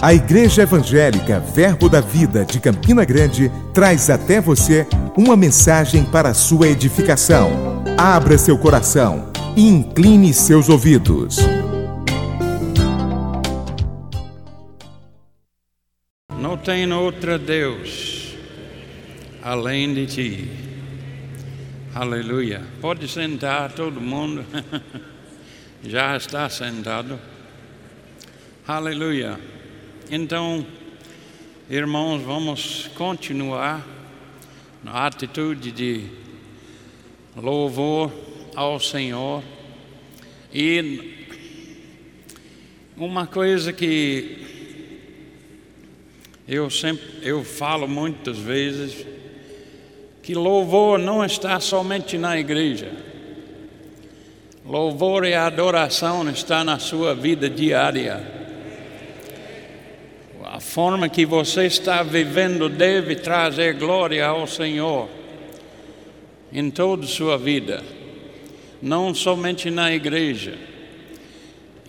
A Igreja Evangélica Verbo da Vida de Campina Grande traz até você uma mensagem para sua edificação. Abra seu coração e incline seus ouvidos. Não tem outro Deus além de ti. Aleluia. Pode sentar todo mundo. Já está sentado. Aleluia. Então, irmãos, vamos continuar na atitude de louvor ao Senhor. E uma coisa que eu sempre eu falo muitas vezes que louvor não está somente na igreja. Louvor e adoração está na sua vida diária forma que você está vivendo deve trazer glória ao Senhor em toda a sua vida, não somente na igreja.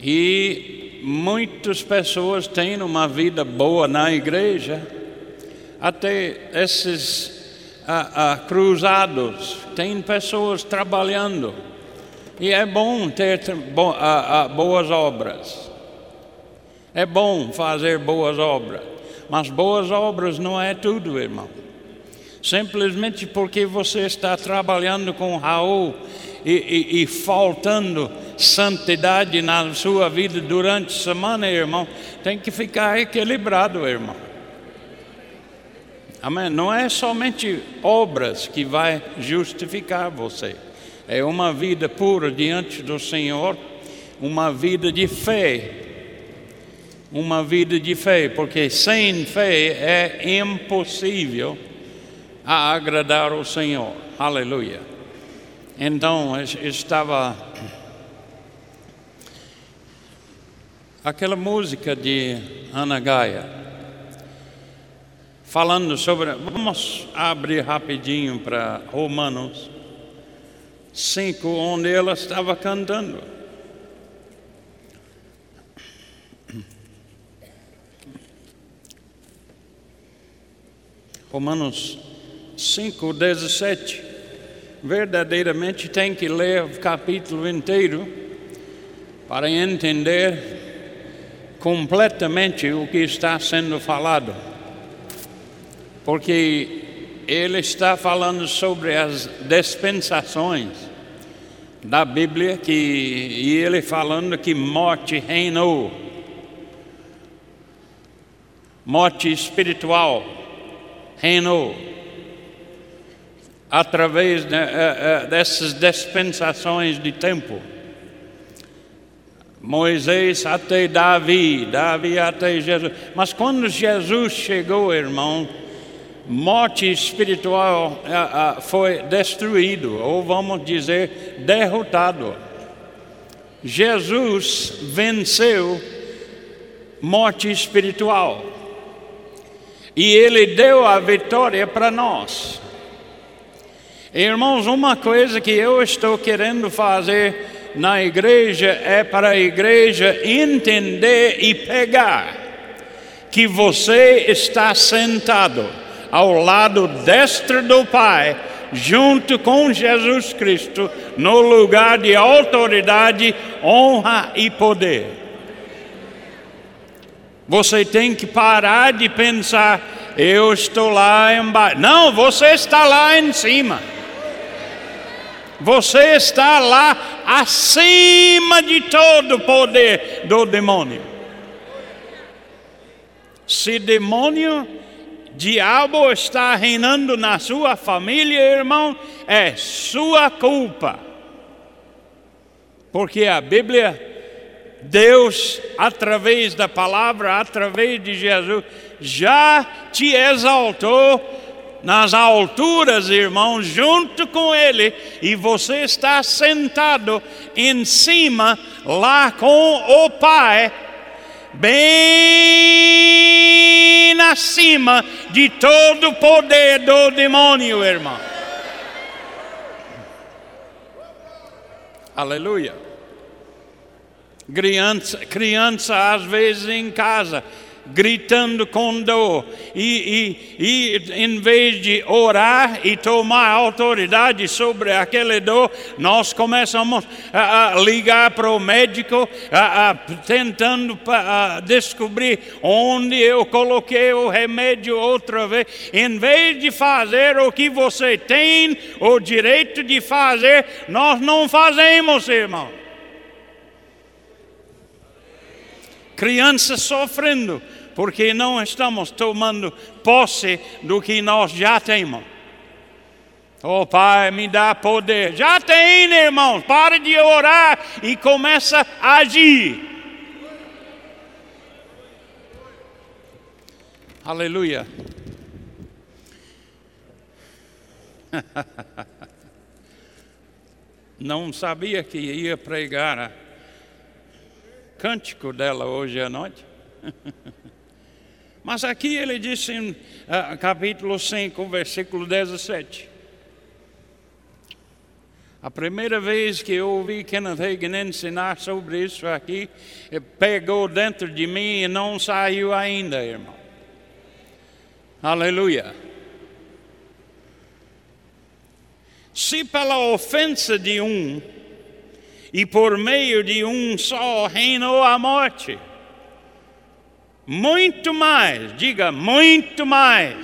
E muitas pessoas têm uma vida boa na igreja, até esses a, cruzados, tem pessoas trabalhando, e é bom ter boas obras. É bom fazer boas obras, mas boas obras não é tudo, irmão. Simplesmente porque você está trabalhando com Raul e, e, e faltando santidade na sua vida durante a semana, irmão, tem que ficar equilibrado, irmão. Amém? Não é somente obras que vai justificar você. É uma vida pura diante do Senhor, uma vida de fé uma vida de fé, porque sem fé é impossível agradar o Senhor. Aleluia. Então estava aquela música de Ana Gaia falando sobre. Vamos abrir rapidinho para Romanos 5, onde ela estava cantando. Romanos 5, 17. Verdadeiramente tem que ler o capítulo inteiro para entender completamente o que está sendo falado. Porque ele está falando sobre as dispensações da Bíblia que, e ele falando que morte reinou. Morte espiritual reinou através de, uh, uh, dessas dispensações de tempo. Moisés até Davi, Davi até Jesus. Mas quando Jesus chegou, irmão, morte espiritual uh, foi destruído, ou vamos dizer, derrotado. Jesus venceu morte espiritual e Ele deu a vitória para nós. Irmãos, uma coisa que eu estou querendo fazer na igreja é para a igreja entender e pegar que você está sentado ao lado destro do Pai, junto com Jesus Cristo, no lugar de autoridade, honra e poder. Você tem que parar de pensar, eu estou lá embaixo. Não, você está lá em cima. Você está lá acima de todo o poder do demônio. Se demônio, diabo está reinando na sua família, irmão, é sua culpa. Porque a Bíblia Deus, através da palavra, através de Jesus, já te exaltou nas alturas, irmãos, junto com Ele, e você está sentado em cima, lá com o Pai, bem acima de todo o poder do demônio, irmão. Aleluia. Criança, criança às vezes em casa gritando com dor. E, e, e em vez de orar e tomar autoridade sobre aquele dor, nós começamos a, a ligar para o médico, a, a, tentando descobrir onde eu coloquei o remédio outra vez. Em vez de fazer o que você tem o direito de fazer, nós não fazemos, irmão. Crianças sofrendo porque não estamos tomando posse do que nós já temos. Oh Pai, me dá poder. Já tem, irmãos. Pare de orar e começa a agir. Aleluia. Não sabia que ia pregar cântico dela hoje à noite. Mas aqui ele disse em uh, capítulo 5, versículo 17. A primeira vez que eu ouvi Kenneth Hagin ensinar sobre isso aqui, pegou dentro de mim e não saiu ainda, irmão. Aleluia. Se pela ofensa de um e por meio de um só reinou a morte, muito mais, diga muito mais.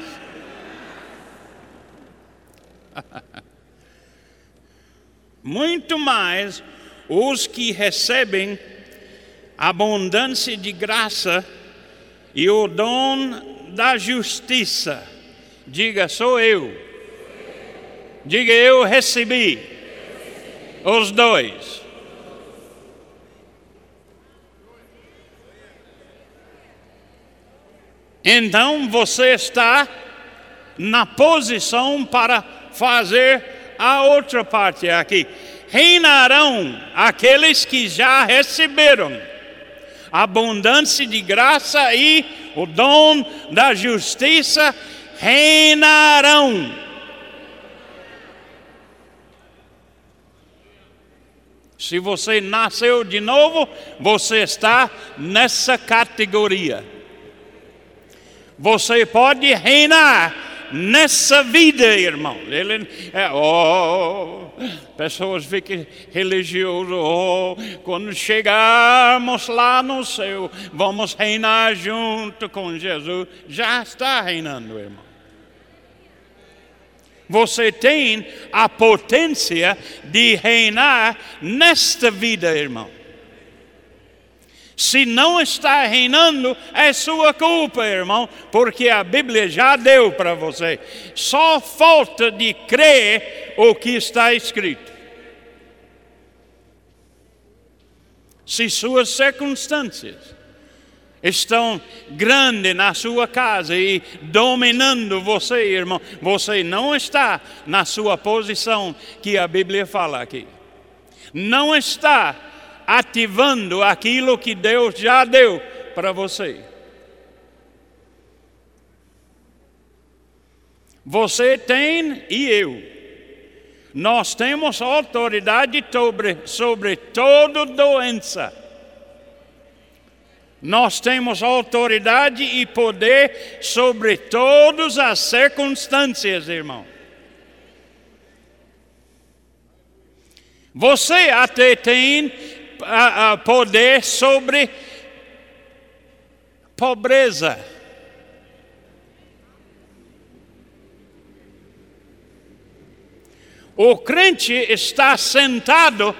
muito mais os que recebem abundância de graça e o dom da justiça. Diga, sou eu. Diga, eu recebi. Os dois. Então você está na posição para fazer a outra parte aqui. Reinarão aqueles que já receberam abundância de graça e o dom da justiça reinarão. Se você nasceu de novo, você está nessa categoria. Você pode reinar nessa vida, irmão. Ele, é, oh, pessoas ficam religiosas. Oh, quando chegarmos lá no céu, vamos reinar junto com Jesus. Já está reinando, irmão. Você tem a potência de reinar nesta vida, irmão. Se não está reinando, é sua culpa, irmão, porque a Bíblia já deu para você. Só falta de crer o que está escrito. Se suas circunstâncias estão grandes na sua casa e dominando você, irmão, você não está na sua posição que a Bíblia fala aqui. Não está ativando aquilo que Deus já deu para você. Você tem e eu. Nós temos autoridade sobre, sobre toda doença. Nós temos autoridade e poder sobre todas as circunstâncias, irmão. Você até tem a, a poder sobre pobreza. O crente está sentado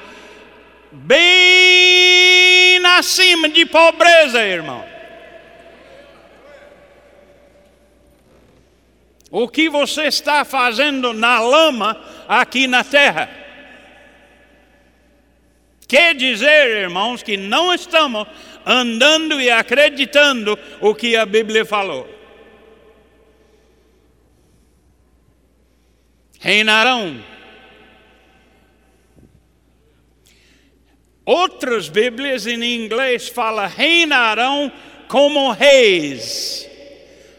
bem acima de pobreza, irmão. O que você está fazendo na lama aqui na terra? Quer dizer, irmãos, que não estamos andando e acreditando o que a Bíblia falou. Reinarão. Outras Bíblias em inglês falam reinarão como reis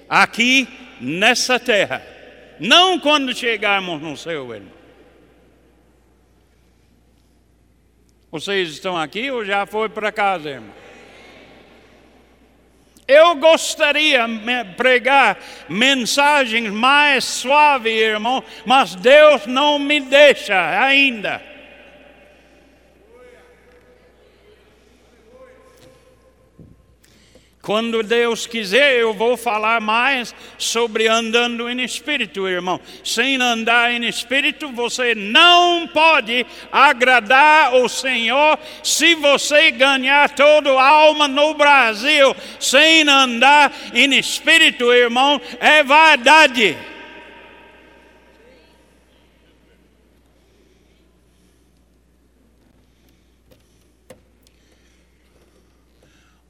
aqui nessa terra. Não quando chegarmos no céu, irmão. Vocês estão aqui ou já foi para casa, irmão? Eu gostaria de pregar mensagens mais suaves, irmão, mas Deus não me deixa ainda. Quando Deus quiser, eu vou falar mais sobre andando em espírito, irmão. Sem andar em espírito, você não pode agradar o Senhor se você ganhar toda a alma no Brasil. Sem andar em espírito, irmão, é verdade.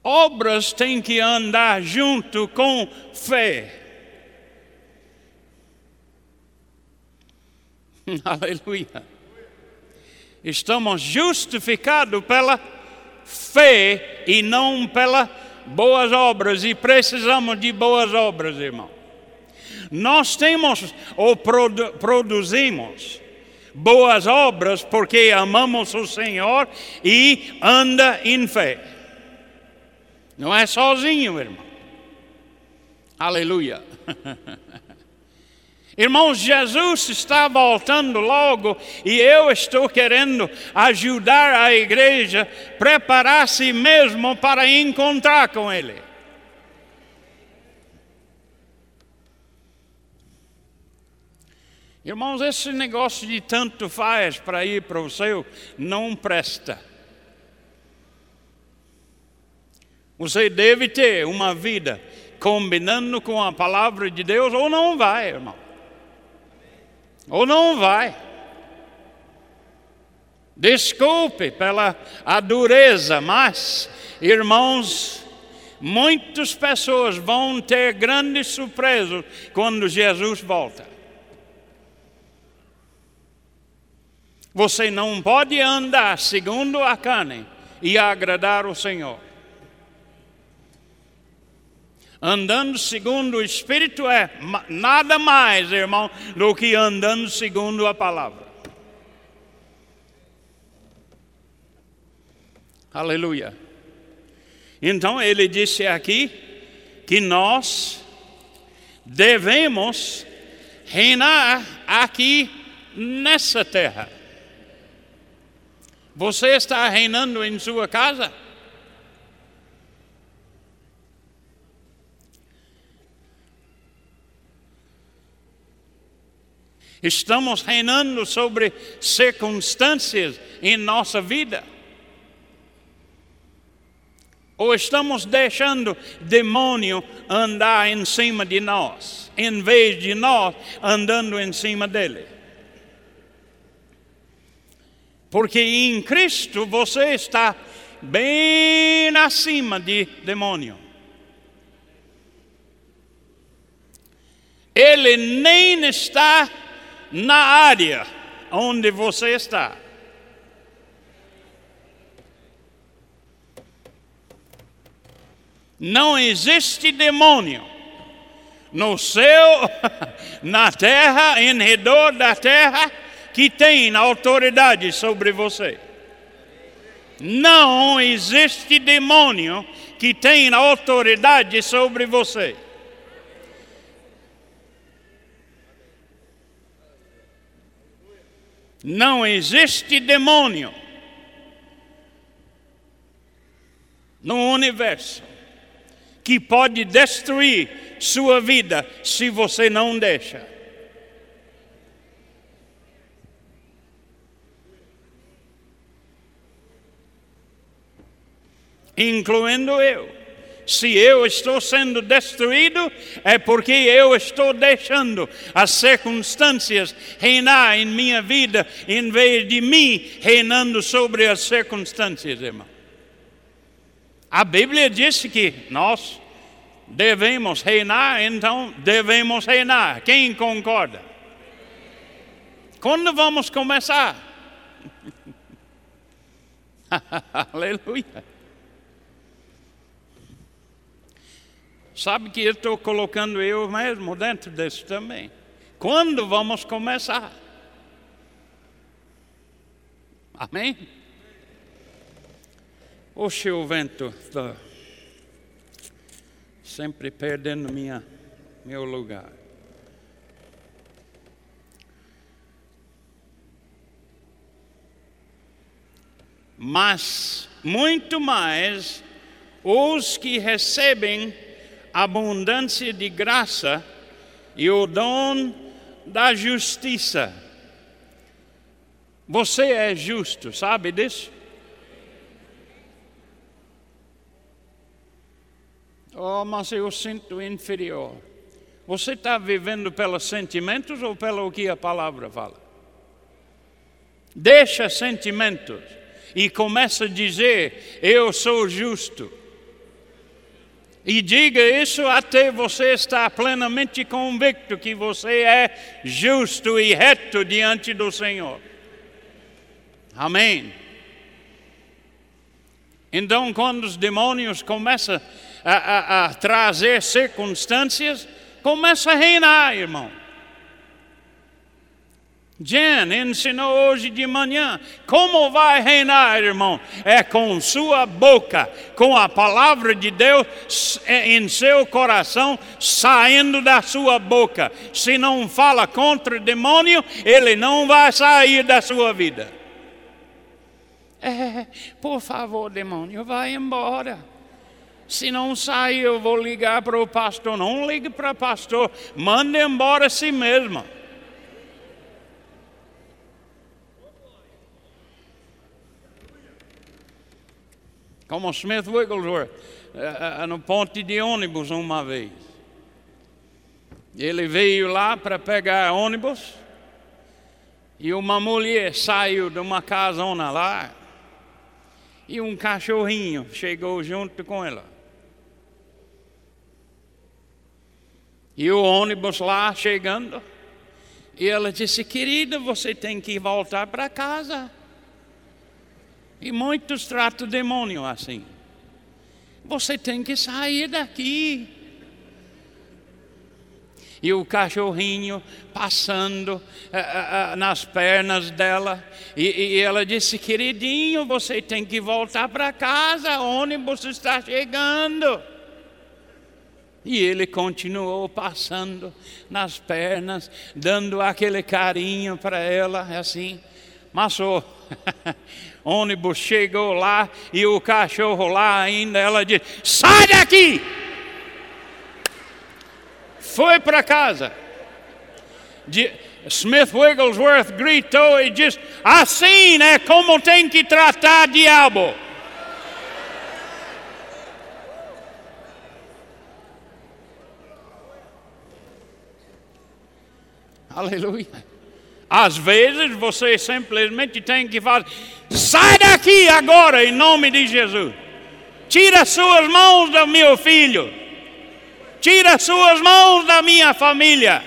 Obras têm que andar junto com fé. Aleluia. Estamos justificados pela fé e não pelas boas obras, e precisamos de boas obras, irmão. Nós temos ou produ produzimos boas obras porque amamos o Senhor e anda em fé. Não é sozinho, irmão. Aleluia. Irmãos, Jesus está voltando logo e eu estou querendo ajudar a igreja a preparar si mesmo para encontrar com Ele. Irmãos, esse negócio de tanto faz para ir para o céu não presta. Você deve ter uma vida combinando com a palavra de Deus ou não vai, irmão. Ou não vai. Desculpe pela a dureza, mas, irmãos, muitas pessoas vão ter grandes surpresas quando Jesus volta. Você não pode andar segundo a carne e agradar o Senhor. Andando segundo o Espírito é nada mais, irmão, do que andando segundo a palavra. Aleluia. Então ele disse aqui que nós devemos reinar aqui nessa terra. Você está reinando em sua casa? Estamos reinando sobre circunstâncias em nossa vida. Ou estamos deixando demônio andar em cima de nós, em vez de nós andando em cima dele. Porque em Cristo você está bem acima de demônio. Ele nem está na área onde você está. Não existe demônio no céu, na terra, em redor da terra, que tem autoridade sobre você. Não existe demônio que tem autoridade sobre você. Não existe demônio no universo que pode destruir sua vida se você não deixa. Incluindo eu. Se eu estou sendo destruído, é porque eu estou deixando as circunstâncias reinar em minha vida, em vez de mim reinando sobre as circunstâncias, irmão. A Bíblia diz que nós devemos reinar, então devemos reinar. Quem concorda? Quando vamos começar? Aleluia. Sabe que eu estou colocando eu mesmo dentro disso também. Quando vamos começar? Amém? Oxe, o vento está sempre perdendo minha, meu lugar. Mas muito mais os que recebem abundância de graça e o dom da justiça. Você é justo, sabe disso? Oh, mas eu sinto inferior. Você está vivendo pelos sentimentos ou pelo que a palavra fala? Deixa sentimentos e começa a dizer: Eu sou justo. E diga isso até você estar plenamente convicto que você é justo e reto diante do Senhor. Amém. Então, quando os demônios começam a, a, a trazer circunstâncias, começa a reinar, irmão. Jen ensinou hoje de manhã. Como vai reinar, irmão? É com sua boca, com a palavra de Deus em seu coração, saindo da sua boca. Se não fala contra o demônio, ele não vai sair da sua vida. É, por favor, demônio, vai embora. Se não sair, eu vou ligar para o pastor. Não ligue para o pastor, manda embora a si mesmo. Como Smith Wigglesworth, uh, uh, no ponte de ônibus uma vez. Ele veio lá para pegar ônibus e uma mulher saiu de uma casona lá e um cachorrinho chegou junto com ela. E o ônibus lá chegando, e ela disse: Querida, você tem que voltar para casa. E muitos tratam o demônio assim. Você tem que sair daqui e o cachorrinho passando uh, uh, uh, nas pernas dela. E, e, ela disse: Queridinho, você tem que voltar para casa, o ônibus está chegando. E ele continuou passando nas pernas, dando aquele carinho para ela, assim. Mas o ônibus chegou lá e o cachorro lá ainda, ela disse: Sai daqui! foi para casa. Smith Wigglesworth gritou e disse: Assim é como tem que tratar diabo. Aleluia. Às vezes você simplesmente tem que falar: sai daqui agora em nome de Jesus. Tira suas mãos do meu filho. Tira suas mãos da minha família.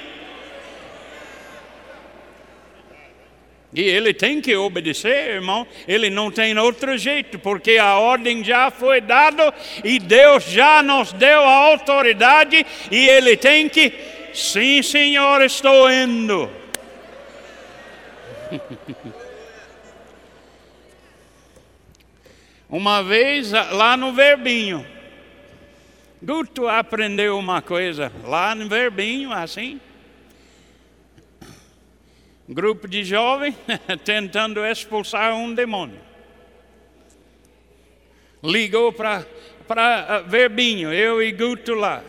E ele tem que obedecer, irmão. Ele não tem outro jeito, porque a ordem já foi dada e Deus já nos deu a autoridade e ele tem que, sim, Senhor, estou indo. Uma vez lá no Verbinho, Guto aprendeu uma coisa lá no Verbinho, assim. Grupo de jovens tentando expulsar um demônio. Ligou para uh, Verbinho, eu e Guto lá.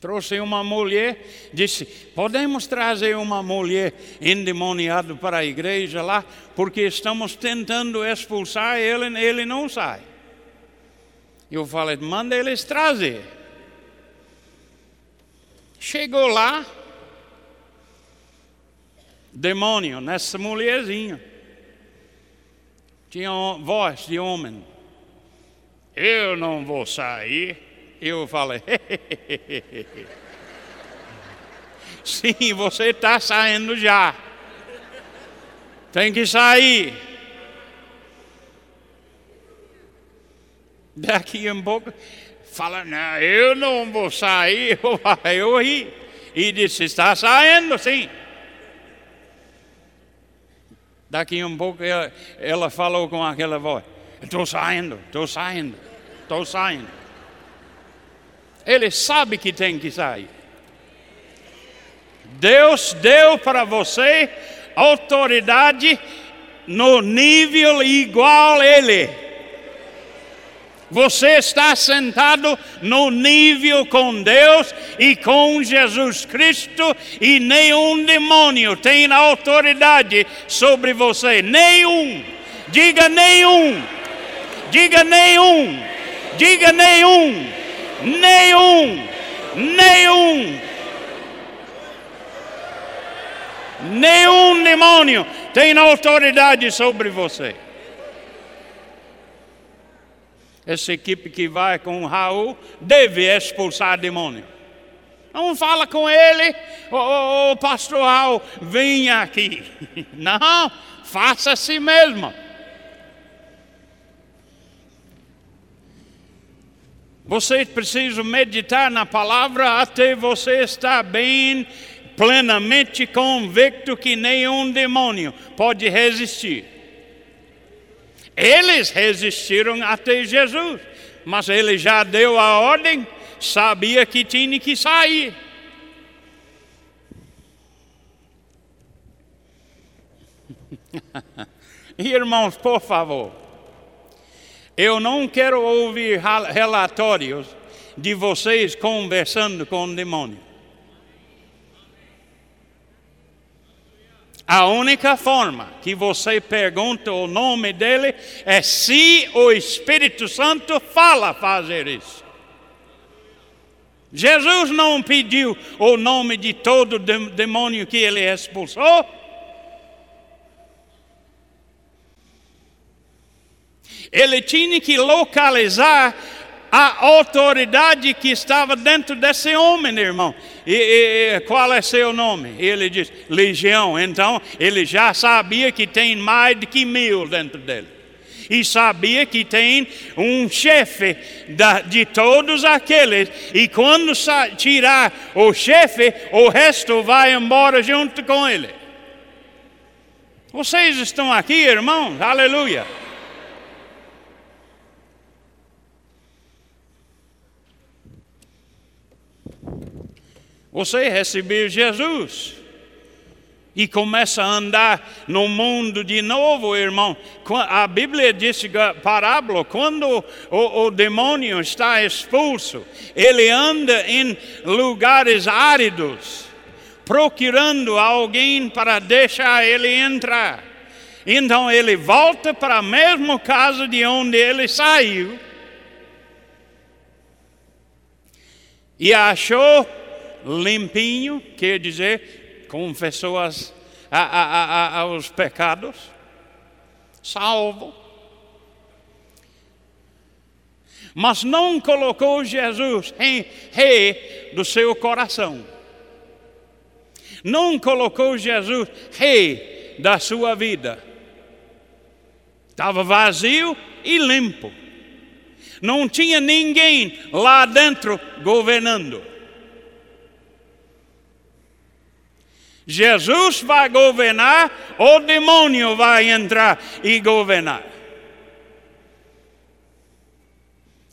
Trouxe uma mulher, disse: Podemos trazer uma mulher endemoniada para a igreja lá, porque estamos tentando expulsar ele, ele não sai. Eu falei, manda eles trazer. Chegou lá, demônio nessa mulherzinha. Tinha voz de homem. Eu não vou sair. Eu falei, sim, você está saindo já. Tem que sair. Daqui um pouco, fala, não, eu não vou sair, eu ri. E disse, está saindo sim. Daqui um pouco ela, ela falou com aquela voz, estou saindo, estou saindo. estou saindo. Ele sabe que tem que sair. Deus deu para você autoridade no nível igual a Ele. Você está sentado no nível com Deus e com Jesus Cristo, e nenhum demônio tem autoridade sobre você. Nenhum. Diga nenhum. Diga nenhum. Diga nenhum. Nenhum. Nenhum. Nenhum demônio tem autoridade sobre você. Essa equipe que vai com o Raul deve expulsar demônio. Não fala com ele, ô oh, pastor Raul, venha aqui. Não, faça assim mesmo. Você precisa meditar na palavra até você estar bem, plenamente convicto que nenhum demônio pode resistir. Eles resistiram até Jesus, mas ele já deu a ordem, sabia que tinha que sair. Irmãos, por favor, eu não quero ouvir relatórios de vocês conversando com o demônio. A única forma que você pergunta o nome dele é se o Espírito Santo fala fazer isso. Jesus não pediu o nome de todo demônio que ele expulsou. Ele tinha que localizar a autoridade que estava dentro desse homem, irmão. E, e, qual é seu nome? Ele diz: Legião. Então, ele já sabia que tem mais de que mil dentro dele. E sabia que tem um chefe de todos aqueles. E quando tirar o chefe, o resto vai embora junto com ele. Vocês estão aqui, irmãos? Aleluia. Você recebeu Jesus e começa a andar no mundo de novo, irmão. A Bíblia diz, parábola, quando o, o, demônio está expulso, ele anda em lugares áridos, procurando alguém para deixar ele entrar. Então ele volta para a mesma casa de onde ele saiu e achou limpinho, quer dizer, confessou as, a, a, a, os pecados, salvo. Mas não colocou Jesus em rei do seu coração. Não colocou Jesus rei da sua vida. Estava vazio e limpo. Não tinha ninguém lá dentro governando. Jesus vai governar, o demônio vai entrar e governar.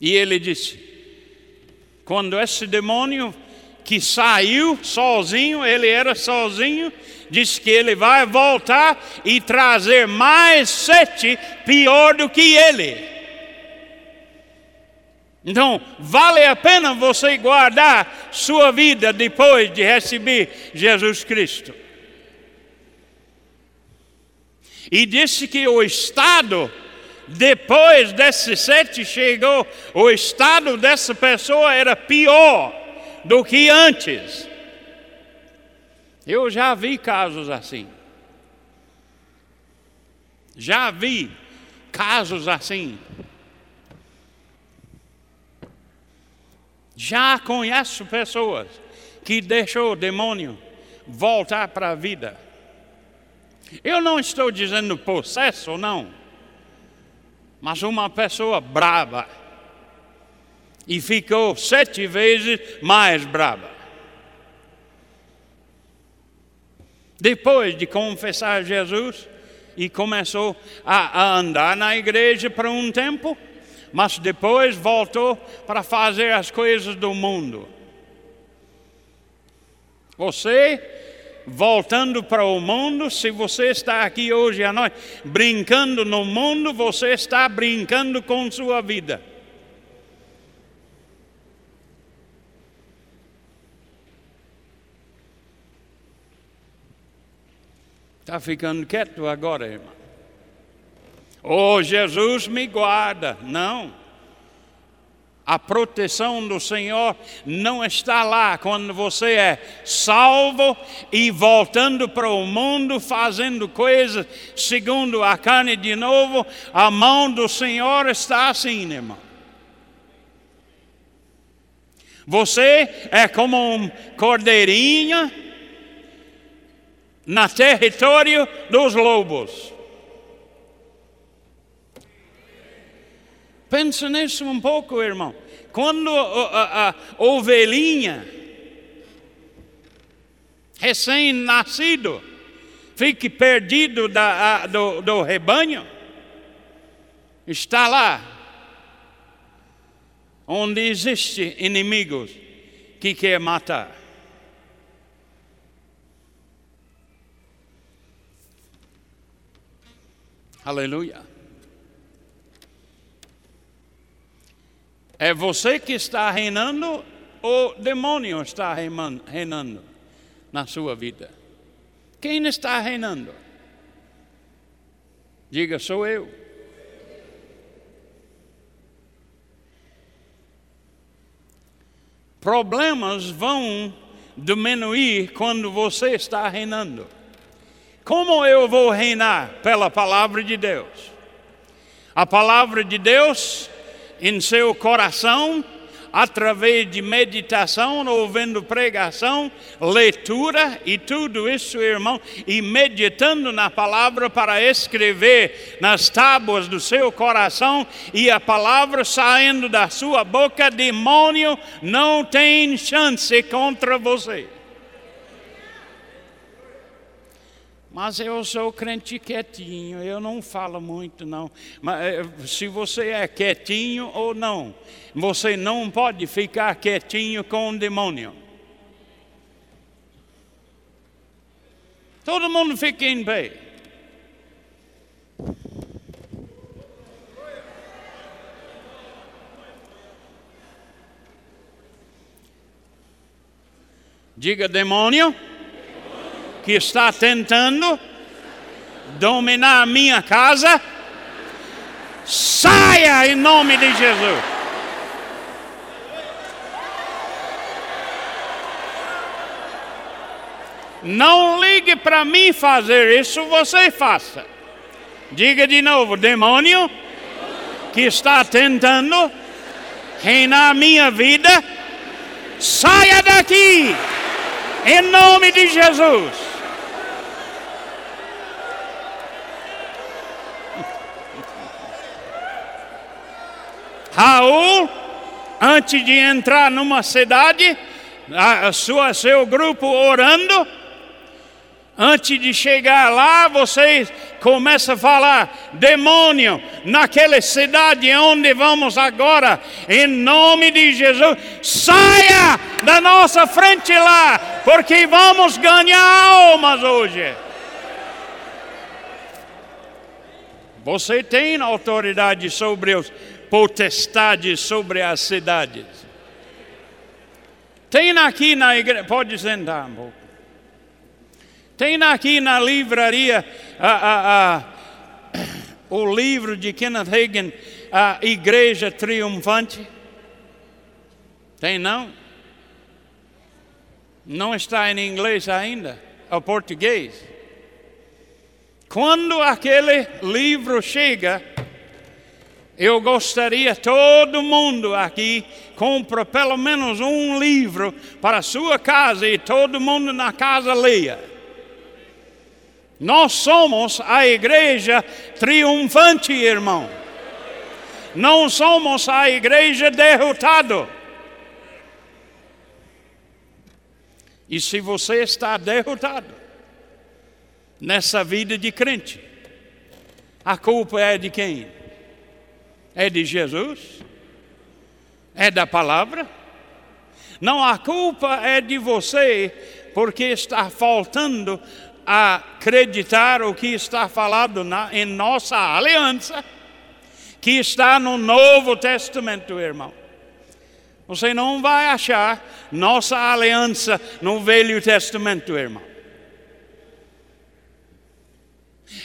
E ele disse: quando esse demônio que saiu sozinho, ele era sozinho, disse que ele vai voltar e trazer mais sete pior do que ele. Então, vale a pena você guardar sua vida depois de receber Jesus Cristo. E disse que o estado, depois desse sete chegou, o estado dessa pessoa era pior do que antes. Eu já vi casos assim. Já vi casos assim. Já conheço pessoas que deixou o demônio voltar para a vida. Eu não estou dizendo processo, não. Mas uma pessoa brava e ficou sete vezes mais brava. Depois de confessar Jesus e começou a, a andar na igreja por um tempo, mas depois voltou para fazer as coisas do mundo. Você, voltando para o mundo, se você está aqui hoje à noite brincando no mundo, você está brincando com sua vida. Está ficando quieto agora, irmão. Oh, Jesus me guarda. Não. A proteção do Senhor não está lá quando você é salvo e voltando para o mundo, fazendo coisas segundo a carne de novo. A mão do Senhor está assim, irmão. Você é como um cordeirinho na território dos lobos. Pensa nisso um pouco, irmão. Quando a, a, a ovelhinha, recém-nascido, fique perdido da, a, do, do rebanho, está lá, onde existe inimigos que quer matar. Aleluia. É você que está reinando ou o demônio está reinando na sua vida? Quem está reinando? Diga, sou eu. Problemas vão diminuir quando você está reinando. Como eu vou reinar? Pela palavra de Deus. A palavra de Deus em seu coração, através de meditação, ouvindo pregação, leitura e tudo isso, irmão, e meditando na palavra para escrever nas tábuas do seu coração e a palavra saindo da sua boca, demônio não tem chance contra você. Mas eu sou crente quietinho, eu não falo muito não. Mas eh, se você é quietinho ou não, você não pode ficar quietinho com o demônio. Todo mundo fica em pé. Diga demônio que está tentando dominar a minha casa, saia em nome de Jesus. Não ligue para mim fazer isso, você faça. Diga de novo, demônio que está tentando reinar minha vida, saia daqui, em nome de Jesus. Raul, antes de entrar numa cidade, a sua, seu grupo orando, antes de chegar lá, vocês começam a falar: demônio, naquela cidade onde vamos agora, em nome de Jesus, saia da nossa frente lá, porque vamos ganhar almas hoje. Você tem autoridade sobre os potestade sobre as cidades. Tem aqui na igreja, pode sentar um pouco. Tem aqui na livraria a, a, a, o livro de Kenneth Hagin, A Igreja Triunfante? Tem não? Não está em inglês ainda, é português. Quando aquele livro chega, eu gostaria todo mundo aqui compra pelo menos um livro para a sua casa e todo mundo na casa leia. Nós somos a igreja triunfante, irmão. Não somos a igreja derrotada. E se você está derrotado nessa vida de crente, a culpa é de quem? É de Jesus? É da palavra? Não, a culpa é de você, porque está faltando acreditar o que está falado na, em nossa aliança, que está no Novo Testamento, irmão. Você não vai achar nossa aliança no Velho Testamento, irmão.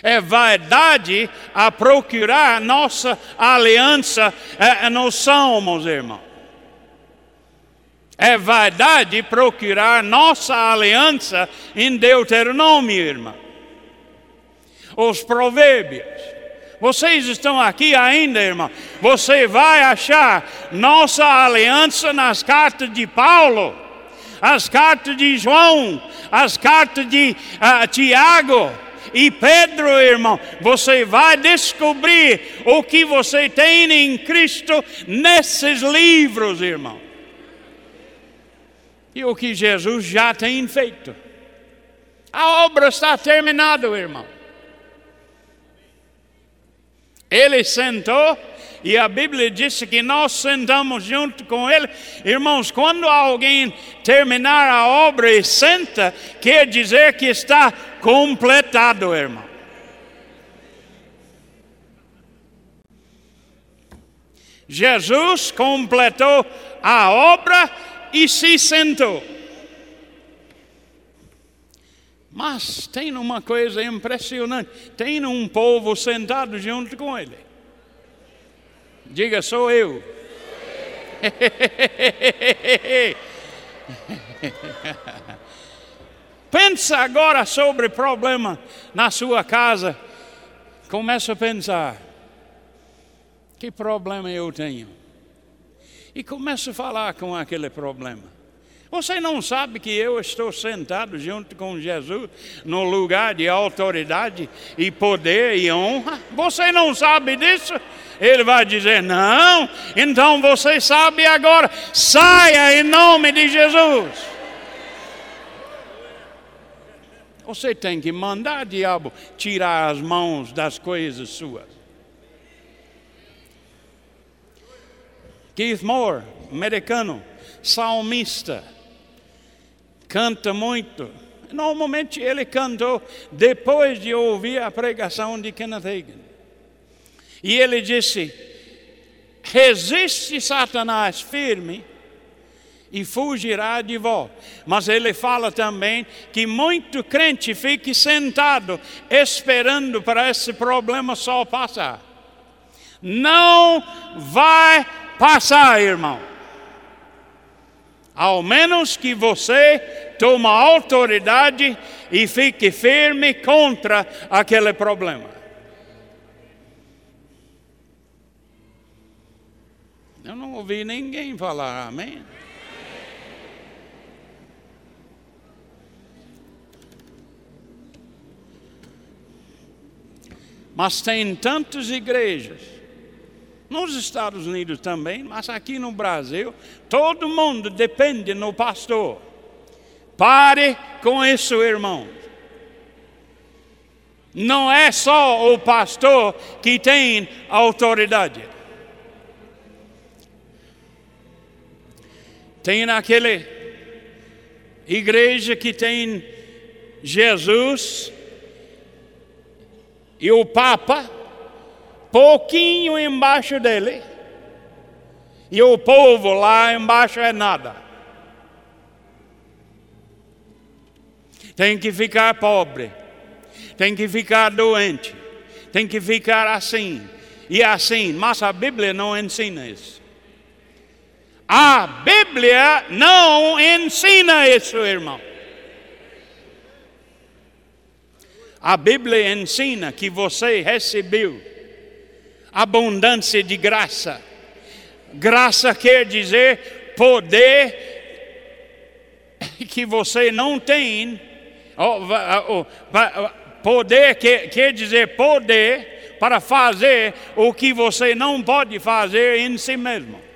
É verdade a procurar nossa aliança é, nos Salmos, irmão. É verdade procurar nossa aliança em Deuteronômio, irmão. Os provérbios. Vocês estão aqui ainda, irmão. Você vai achar nossa aliança nas cartas de Paulo, as cartas de João, as cartas de uh, Tiago e Pedro, irmão. Você vai descobrir o que você tem em Cristo nesses livros, irmão e o que Jesus já tem feito. A obra está terminada, irmão. Ele sentou e a Bíblia disse que nós sentamos junto com ele. Irmãos, quando alguém terminar a obra e senta, quer dizer que está completado, irmão. Jesus completou a obra e se sentou. Mas tem uma coisa impressionante: tem um povo sentado junto com ele. Diga, sou eu. Pensa agora sobre problema na sua casa. Começa a pensar: que problema eu tenho? e começa a falar com aquele problema. Você não sabe que eu estou sentado junto com Jesus no lugar de autoridade e poder e honra? Você não sabe disso? Ele vai dizer: Não, então você sabe agora, saia em nome de Jesus. Você tem que mandar diabo tirar as mãos das coisas suas. Keith Moore, americano, salmista, canta muito. Normalmente ele cantou depois de ouvir a pregação de Kenneth Hagin. E ele disse: resiste Satanás firme e fugirá de vós. Mas ele fala também que muito crente fique sentado esperando para esse problema só passar. Não vai passar, irmão. Ao menos que você tome autoridade e fique firme contra aquele problema. Eu não ouvi ninguém falar amém. Mas tem tantas igrejas nos Estados Unidos também, mas aqui no Brasil, todo mundo depende no pastor. Pare com isso, irmão. Não é só o pastor que tem autoridade. Tem naquele igreja que tem Jesus e o Papa pouquinho embaixo dele, e o povo lá embaixo é nada. Tem que ficar pobre, tem que ficar doente, tem que ficar assim e assim, mas a Bíblia não ensina isso. A Bíblia não ensina isso, irmão. A Bíblia ensina que você recebeu abundância de graça. Graça quer dizer poder que você não tem. Poder quer, quer dizer poder para fazer o que você não pode fazer em si mesmo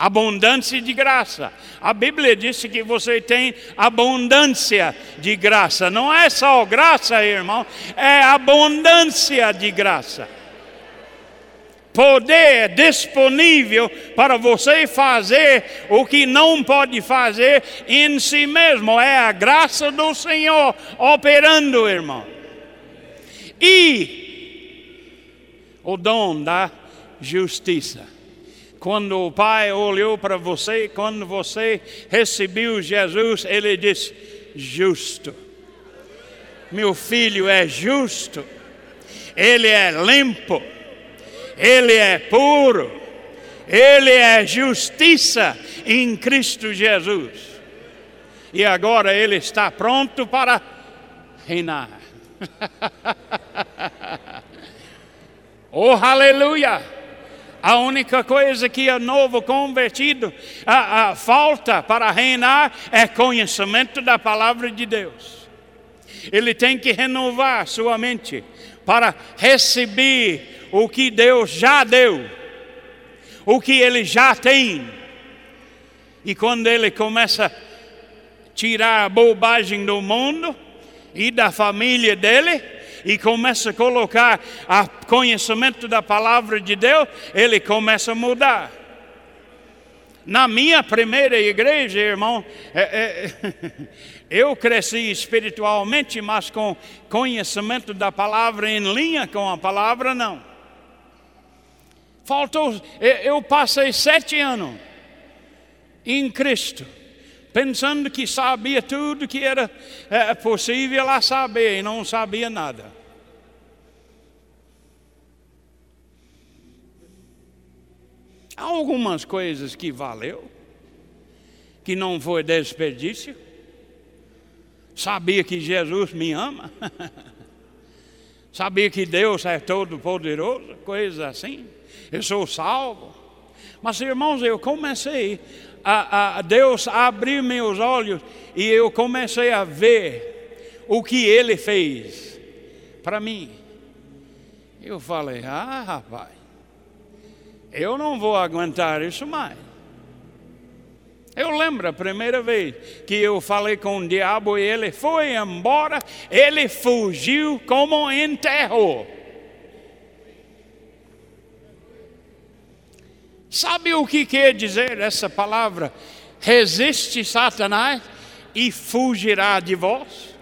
abundância de graça. A Bíblia diz que você tem abundância de graça. Não é só graça, irmão, é abundância de graça. poder disponível para você fazer o que não pode fazer em si mesmo. É a graça do Senhor operando, irmão. E o dom da justiça. Quando o Pai olhou para você, quando você recebeu Jesus, ele disse: Justo. Meu filho é justo, ele é limpo ele é puro, Ele é justiça em Cristo Jesus. E agora Ele está pronto para reinar. oh, aleluia! A única coisa que é novo convertido a, a, falta para reinar é conhecimento da palavra de Deus. Ele tem que renovar sua mente para receber o que Deus já deu, o que Ele já tem. E quando Ele começa a tirar a bobagem do mundo e da família dele, e começa a colocar o conhecimento da palavra de Deus, ele começa a mudar. Na minha primeira igreja, irmão, é, é, eu cresci espiritualmente, mas com conhecimento da palavra em linha com a palavra, não. Faltou, eu passei sete anos em Cristo, pensando que sabia tudo que era é, possível a saber e não sabia nada. Há algumas coisas que valeu, que não foi desperdício. Sabia que Jesus me ama. Sabia que Deus é todo poderoso, coisas assim eu sou salvo. Mas, irmãos, eu comecei a, a Deus abrir meus olhos e eu comecei a ver o que Ele fez para mim. Eu falei, ah, rapaz, eu não vou aguentar isso mais. Eu lembro a primeira vez que eu falei com o diabo e ele foi embora, ele fugiu como enterrou. Sabe o que quer dizer essa palavra? Resiste Satanás e fugirá de vós?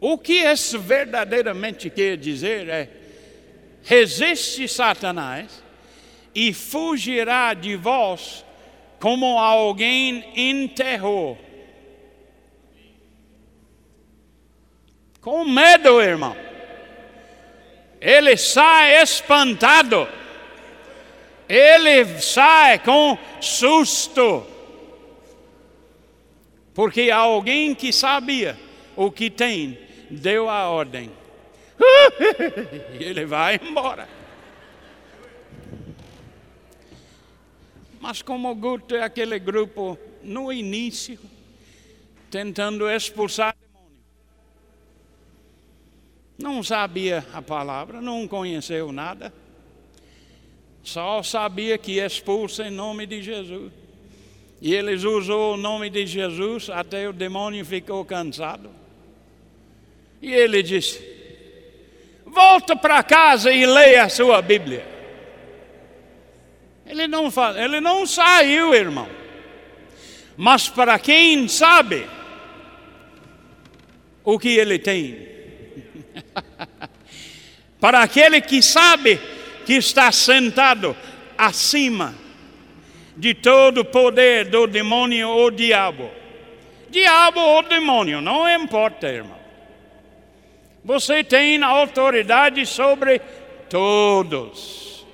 O que isso verdadeiramente quer dizer é: resiste Satanás e fugirá de vós como alguém enterrou. Com medo, irmão. Ele sai espantado ele sai com susto. Porque alguém que sabia o que tem, deu a ordem. ele vai embora. Mas como Guto é aquele grupo no início, tentando expulsar demônio. Não sabia a palavra, não conheceu nada. Só sabia que expulsa em nome de Jesus. E eles usou o nome de Jesus até o demônio ficou cansado. E ele disse: Volta para casa e leia a sua Bíblia. Ele não, ele não saiu, irmão. Mas para quem sabe o que ele tem, para aquele que sabe que está sentado acima de todo o poder do demônio ou diabo. Diabo ou demônio, não importa, irmão. Você tem autoridade sobre todos.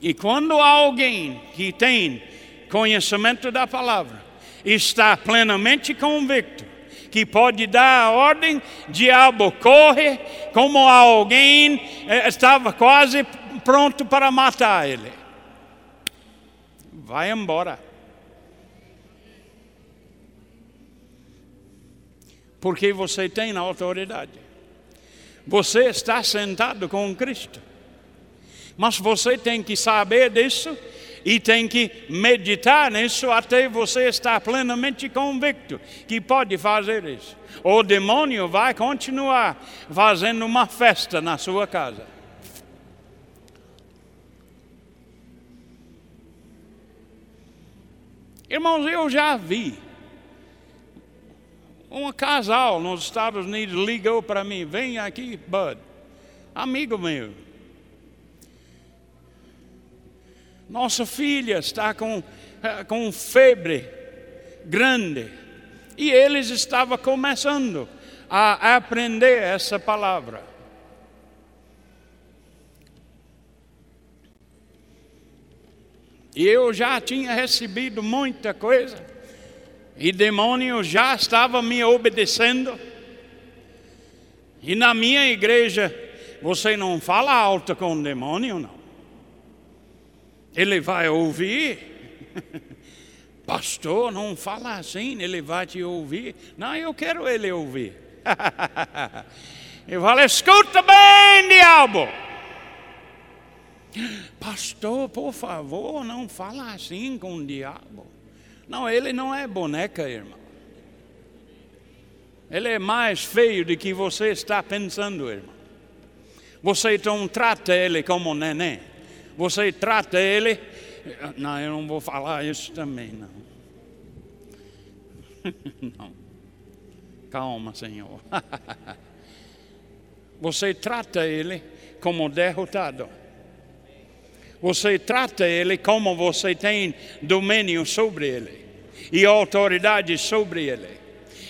E quando alguém que tem conhecimento da palavra está plenamente convicto que pode dar a ordem, diabo corre, como alguém eh, estava quase pronto para matar ele. Vai embora. Porque você tem autoridade. Você está sentado com Cristo. Mas você tem que saber disso E tem que meditar nisso até você estar plenamente convicto que pode fazer isso. O demônio vai continuar fazendo uma festa na sua casa. Irmãos, eu já vi. Um casal nos Estados Unidos ligou para mim: vem aqui, Bud, amigo meu. Nossa filha está com, eh, com febre grande. E eles estavam começando a aprender essa palavra. E eu já tinha recebido muita coisa. E demônio já estava me obedecendo. E na minha igreja, você não fala alto com o demônio, não. Ele vai ouvir. Pastor, não fala assim, ele vai te ouvir. Não, eu quero ele ouvir. eu falo, escuta bem, diabo. Pastor, por favor, não fala assim com o diabo. Não, ele não é boneca, irmão. Ele é mais feio do que você está pensando, irmão. Você não trata ele como neném. Você trata ele. Não, eu não vou falar isso também, não. não. Calma, Senhor. Você trata ele como derrotado. Você trata ele como você tem domínio sobre ele e autoridade sobre ele.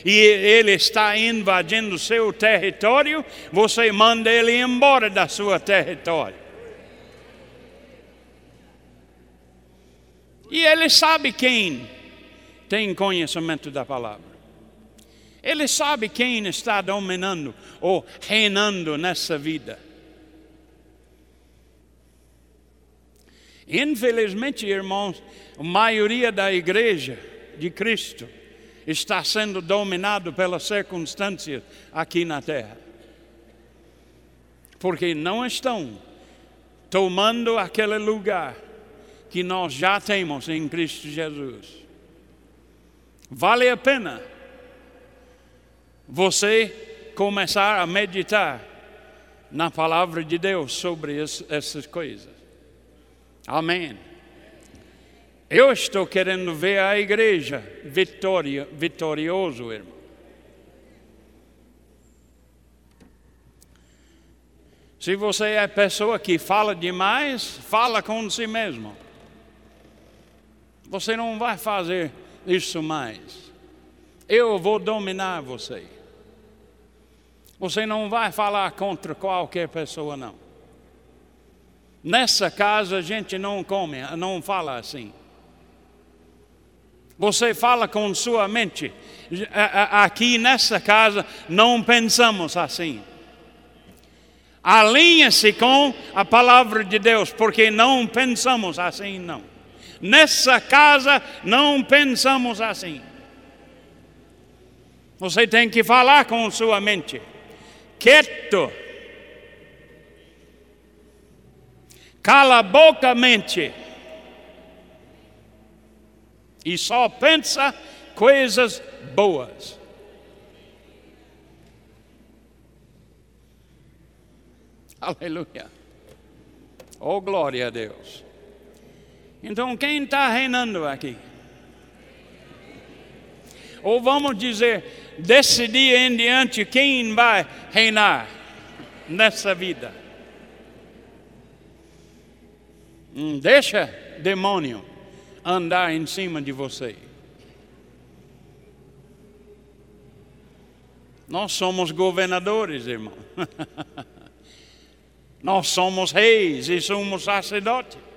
E ele está invadindo seu território, você manda ele embora da sua território. E ele sabe quem tem conhecimento da palavra. Ele sabe quem está dominando ou reinando nessa vida. Infelizmente, irmãos, a maioria da igreja de Cristo está sendo dominado pelas circunstâncias aqui na terra. Porque não estão tomando aquele lugar que nós já temos em Cristo Jesus. Vale a pena você começar a meditar na palavra de Deus sobre essas coisas. Amém. Eu estou querendo ver a igreja vitória, vitorioso, irmão. Se você é pessoa que fala demais, fala com si mesmo. Você não vai fazer isso mais. Eu vou dominar você. Você não vai falar contra qualquer pessoa, não. Nessa casa a gente não come, não fala assim. Você fala com sua mente. Aqui nessa casa não pensamos assim. Alinha-se com a palavra de Deus, porque não pensamos assim, não. Nessa casa não pensamos assim. Você tem que falar com sua mente. Quieto cala a boca, mente. E só pensa coisas boas. Aleluia. Oh, glória a Deus. Então, quem está reinando aqui? Ou vamos dizer, desse dia em diante, quem vai reinar nessa vida? Hum, deixa demônio andar em cima de você. Nós somos governadores, irmão. Nós somos reis e somos sacerdotes.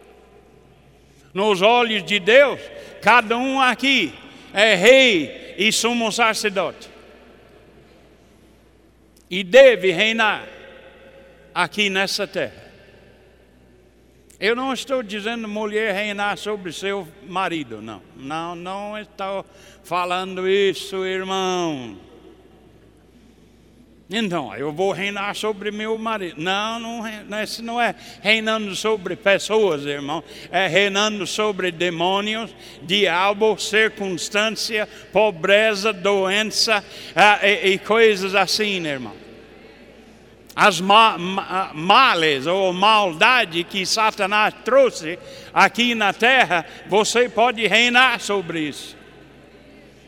Nos olhos de Deus, cada um aqui é rei e somos sacerdote. E deve reinar aqui nessa terra. Eu não estou dizendo mulher reinar sobre seu marido, não. Não, não estou falando isso, irmão. Então, eu vou reinar sobre meu marido. Não, não, isso não é reinando sobre pessoas, irmão. É reinando sobre demônios, diabo, circunstância, pobreza, doença ah, e, e coisas assim, irmão. As ma ma males ou maldade que Satanás trouxe aqui na terra, você pode reinar sobre isso.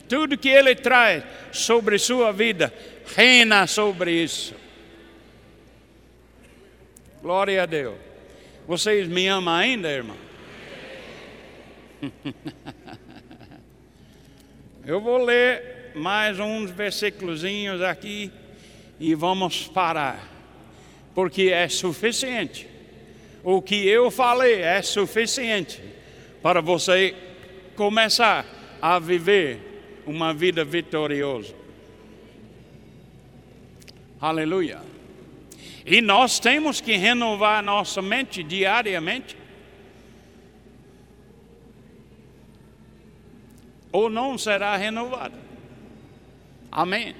Tudo que ele traz sobre sua vida, reina sobre isso. Glória a Deus. Vocês me amam ainda, irmão? Eu vou ler mais uns versículos aqui e vamos parar, porque é suficiente. O que eu falei é suficiente para você começar a viver uma vida vitoriosa. Aleluia. E nós temos que renovar nossa mente diariamente. Ou não será renovada. Amém.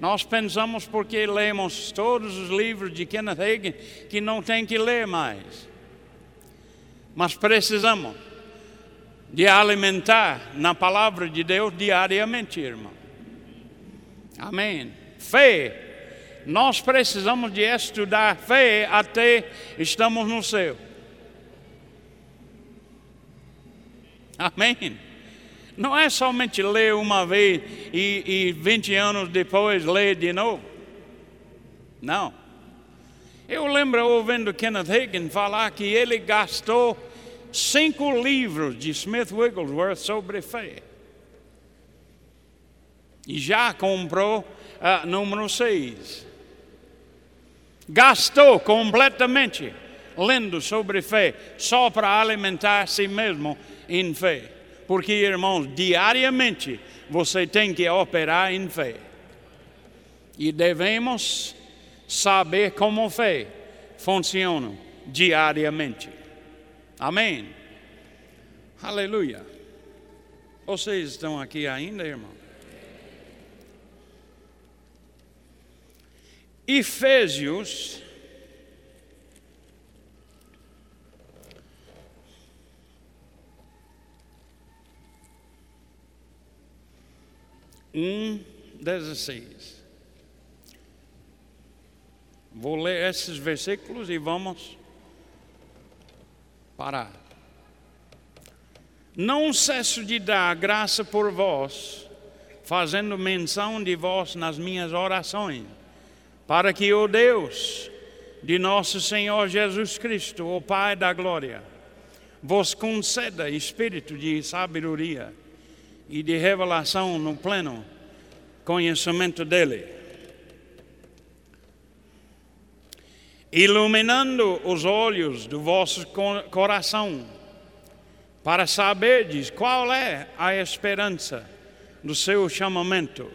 Nós pensamos porque lemos todos os livros de Kenneth Hagin que não tem que ler mais. Mas precisamos de alimentar na palavra de Deus diariamente, irmão. Amém. Fé nós precisamos de estudar fé até estamos no céu. Amém. Não é somente ler uma vez e, e 20 anos depois ler de novo. Não. Eu lembro ouvindo Kenneth Hagin falar que ele gastou cinco livros de Smith Wigglesworth sobre fé. E já comprou uh, número seis gastou completamente lendo sobre fé, só para alimentar a si mesmo em fé. Porque, irmãos, diariamente você tem que operar em fé. E devemos saber como fé funciona diariamente. Amém. Aleluia. Vocês estão aqui ainda, irmão? Efésios, um dezesseis. Vou ler esses versículos e vamos parar. Não cesso de dar graça por vós, fazendo menção de vós nas minhas orações para que o Deus de nosso Senhor Jesus Cristo, o Pai da glória, vos conceda espírito de sabedoria e de revelação no pleno conhecimento dele, iluminando os olhos do vosso coração, para saberdes qual é a esperança do seu chamamento,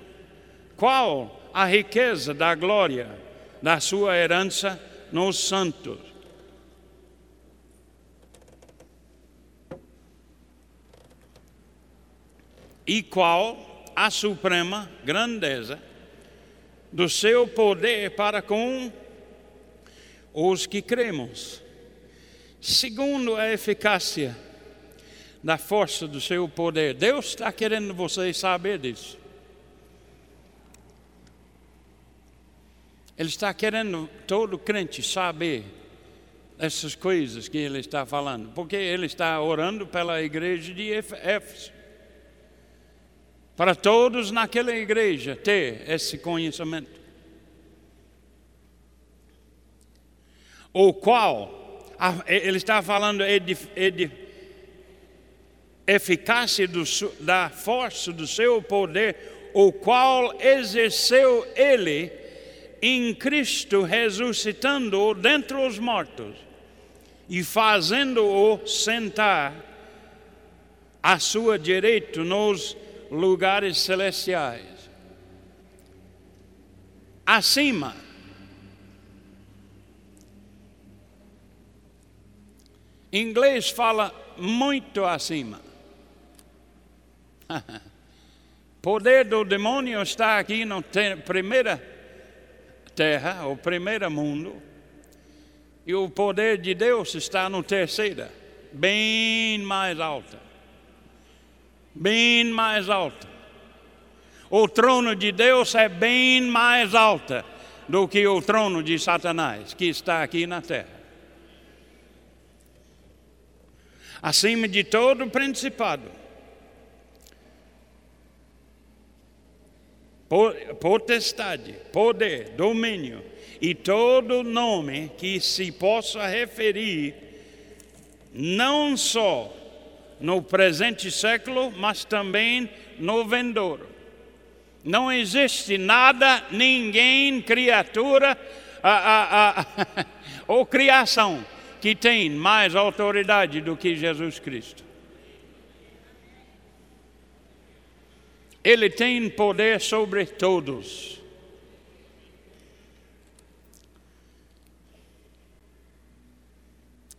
qual a riqueza da glória da sua herança nos santos. E qual a suprema grandeza do seu poder para com os que cremos, segundo a eficácia da força do seu poder. Deus está querendo vocês saber disso. Ele está querendo todo crente saber essas coisas que ele está falando, porque ele está orando pela igreja de Éfeso. Para todos naquela igreja ter esse conhecimento. O qual, ele está falando de, eficácia do, da força do seu poder, o qual exerceu ele em Cristo ressuscitando-o dentre os mortos e fazendo-o sentar à sua direita nos lugares celestiais. Acima. Em inglês fala muito acima. Poder do demônio está aqui na primeira terra, o primeiro mundo, e o poder de Deus está no terceiro, bem mais alta. Bem mais alta. O trono de Deus é bem mais alta do que o trono de Satanás, que está aqui na terra. Acima de todo principado, potestade, poder, domínio e todo nome que se possa referir, não só no presente século, mas também no vindouro. Não existe nada, ninguém, criatura a, a, a, ou criação que tem mais autoridade do que Jesus Cristo. Ele tem poder sobre todos.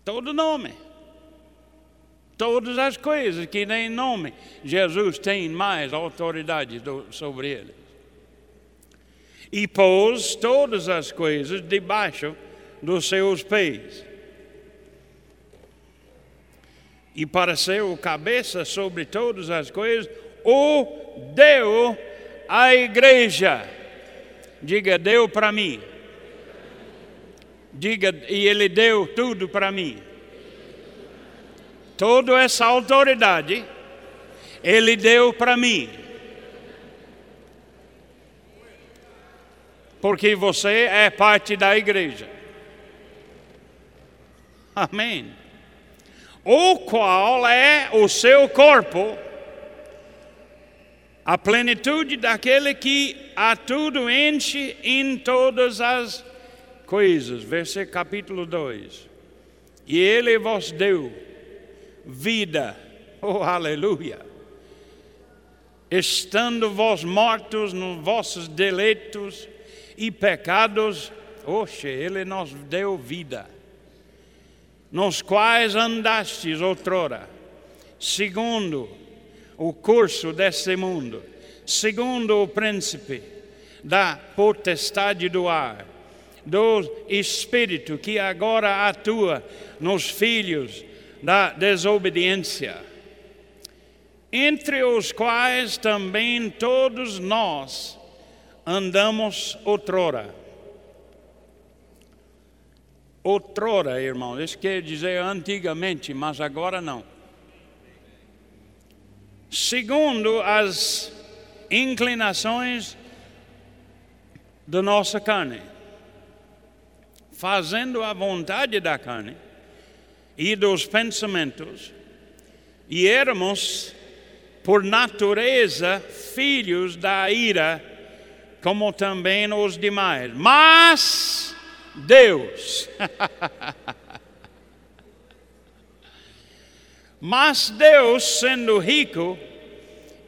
Todo nome. Todas as coisas que nem nome, Jesus tem mais autoridade do, sobre eles. E pôs todas as coisas debaixo dos seus pés. E para ser o cabeça sobre todas as coisas, o deu à igreja. Diga, deu para mim. Diga, e ele deu tudo para mim. Toda essa autoridade, ele deu para mim. Porque você é parte da igreja. Amém. O qual é o seu corpo a plenitude daquele que a tudo enche em todas as coisas. Versículo capítulo 2. E ele vos deu vida. Oh, aleluia. Estando vós mortos nos vossos deleitos e pecados, oxe, ele nos deu vida. Nos quais andastes outrora, segundo o curso desse mundo, segundo o príncipe da potestade do ar, do espírito que agora atua nos filhos da desobediência, entre os quais também todos nós andamos outrora. Outrora, irmão, isso quer dizer antigamente, mas agora não segundo as inclinações da nossa carne, fazendo a vontade da carne e dos pensamentos, e éramos, por natureza, filhos da ira, como também os demais. Mas Deus Mas Deus, sendo rico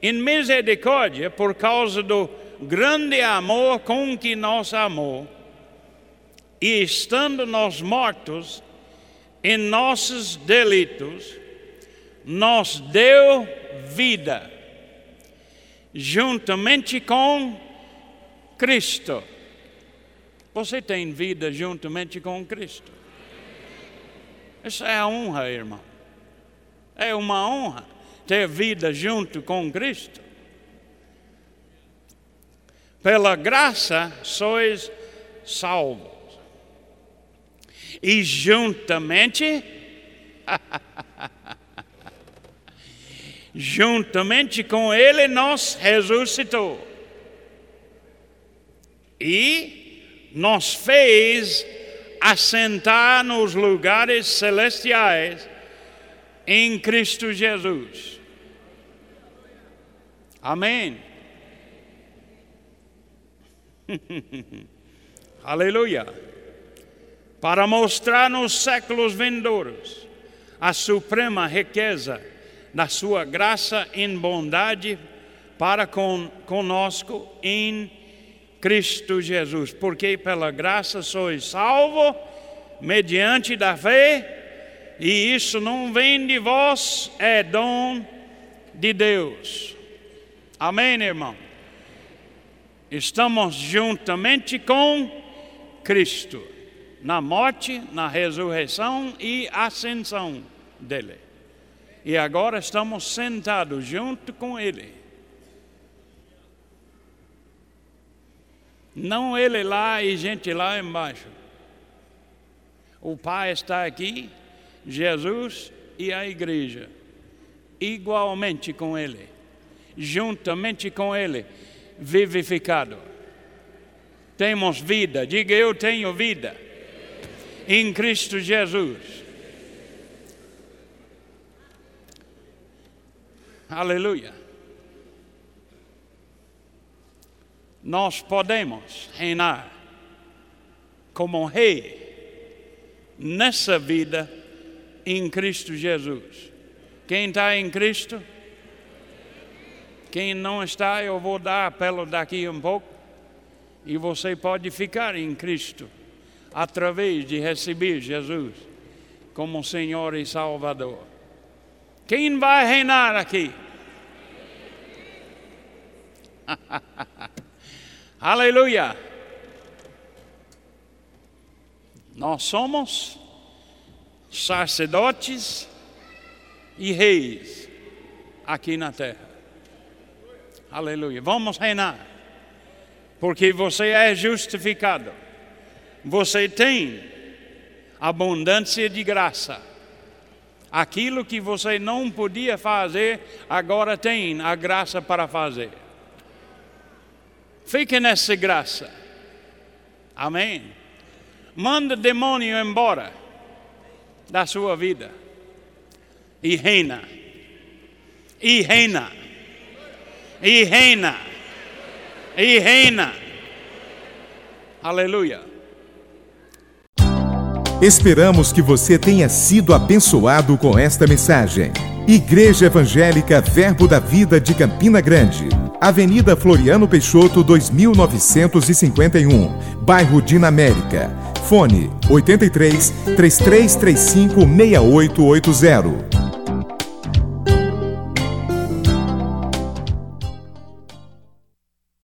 em misericórdia, por causa do grande amor com que nos amou, e estando nós mortos em nossos delitos, nos deu vida, juntamente com Cristo. Você tem vida juntamente com Cristo. Essa é a honra, irmão. É uma honra ter vida junto com Cristo. Pela graça sois salvos. E juntamente, juntamente com Ele nos ressuscitou. E nos fez assentar nos lugares celestiais em Cristo Jesus. Amém. Aleluia. Para mostrar nos séculos vindouros a suprema riqueza da sua graça em bondade para com, conosco em Cristo Jesus. Porque pela graça sois salvo mediante da fé e isso não vem de vós, é dom de Deus. Amém, irmão? Estamos juntamente com Cristo, na morte, na ressurreição e ascensão dele. E agora estamos sentados junto com ele. Não ele lá e gente lá embaixo. O Pai está aqui, Jesus e a igreja, igualmente com ele, juntamente com ele, vivificado. Temos vida, diga eu tenho vida em Cristo Jesus. Aleluia. Nós podemos reinar como rei nessa vida em Cristo Jesus. Quem está em Cristo? Quem não está, eu vou dar apelo daqui um pouco. E você pode ficar em Cristo através de receber Jesus como Senhor e Salvador. Quem vai reinar aqui? Aleluia! Nós somos sacerdotes e reis aqui na terra. Aleluia. Vamos reinar, porque você é justificado. Você tem abundância de graça. Aquilo que você não podia fazer, agora tem a graça para fazer. Fique nessa graça. Amém. Manda demônio embora da sua vida. E reina. E reina. E reina. E reina. Aleluia. Esperamos que você tenha sido abençoado com esta mensagem. Igreja Evangélica Verbo da Vida de Campina Grande. Avenida Floriano Peixoto, 2951, bairro Dinamérica. Fone 83 3335 6880.